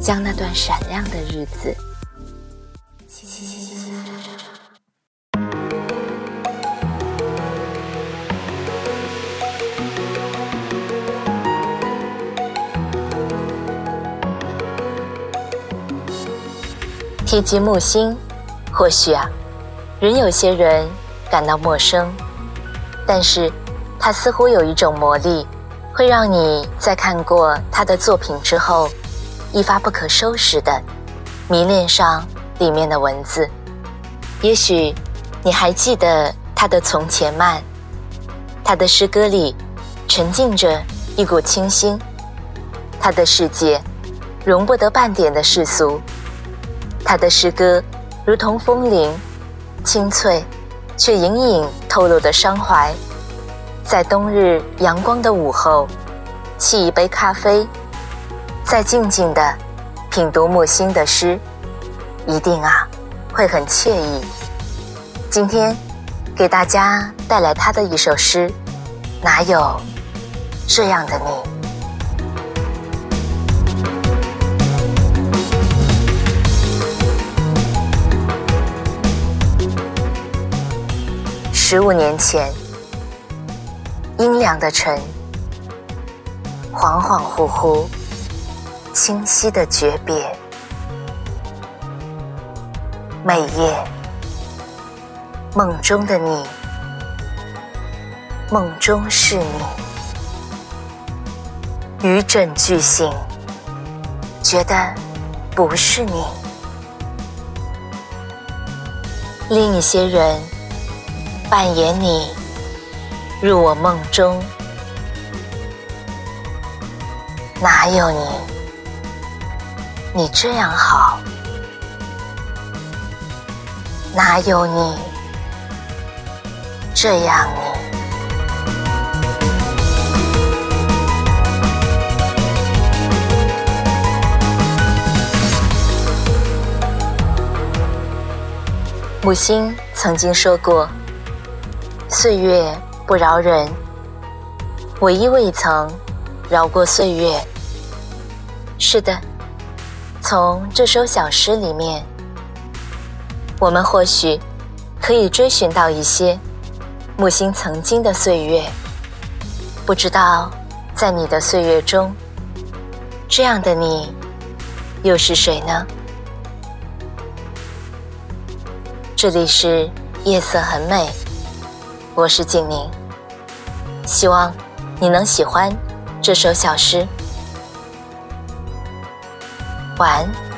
将那段闪亮的日子，提及木星，或许啊，仍有些人感到陌生，但是它似乎有一种魔力，会让你在看过他的作品之后。一发不可收拾的迷恋上里面的文字，也许你还记得他的从前慢，他的诗歌里沉浸着一股清新，他的世界容不得半点的世俗，他的诗歌如同风铃，清脆却隐隐透露的伤怀，在冬日阳光的午后，沏一杯咖啡。再静静的品读木心的诗，一定啊会很惬意。今天给大家带来他的一首诗，哪有这样的你？十五年前，阴凉的晨，恍恍惚惚。清晰的诀别，每夜。梦中的你，梦中是你，余枕俱醒，觉得不是你。另一些人扮演你，入我梦中，哪有你？你这样好，哪有你这样你？木星曾经说过：“岁月不饶人，唯一未曾饶过岁月。”是的。从这首小诗里面，我们或许可以追寻到一些木星曾经的岁月。不知道在你的岁月中，这样的你又是谁呢？这里是夜色很美，我是静宁，希望你能喜欢这首小诗。晚安。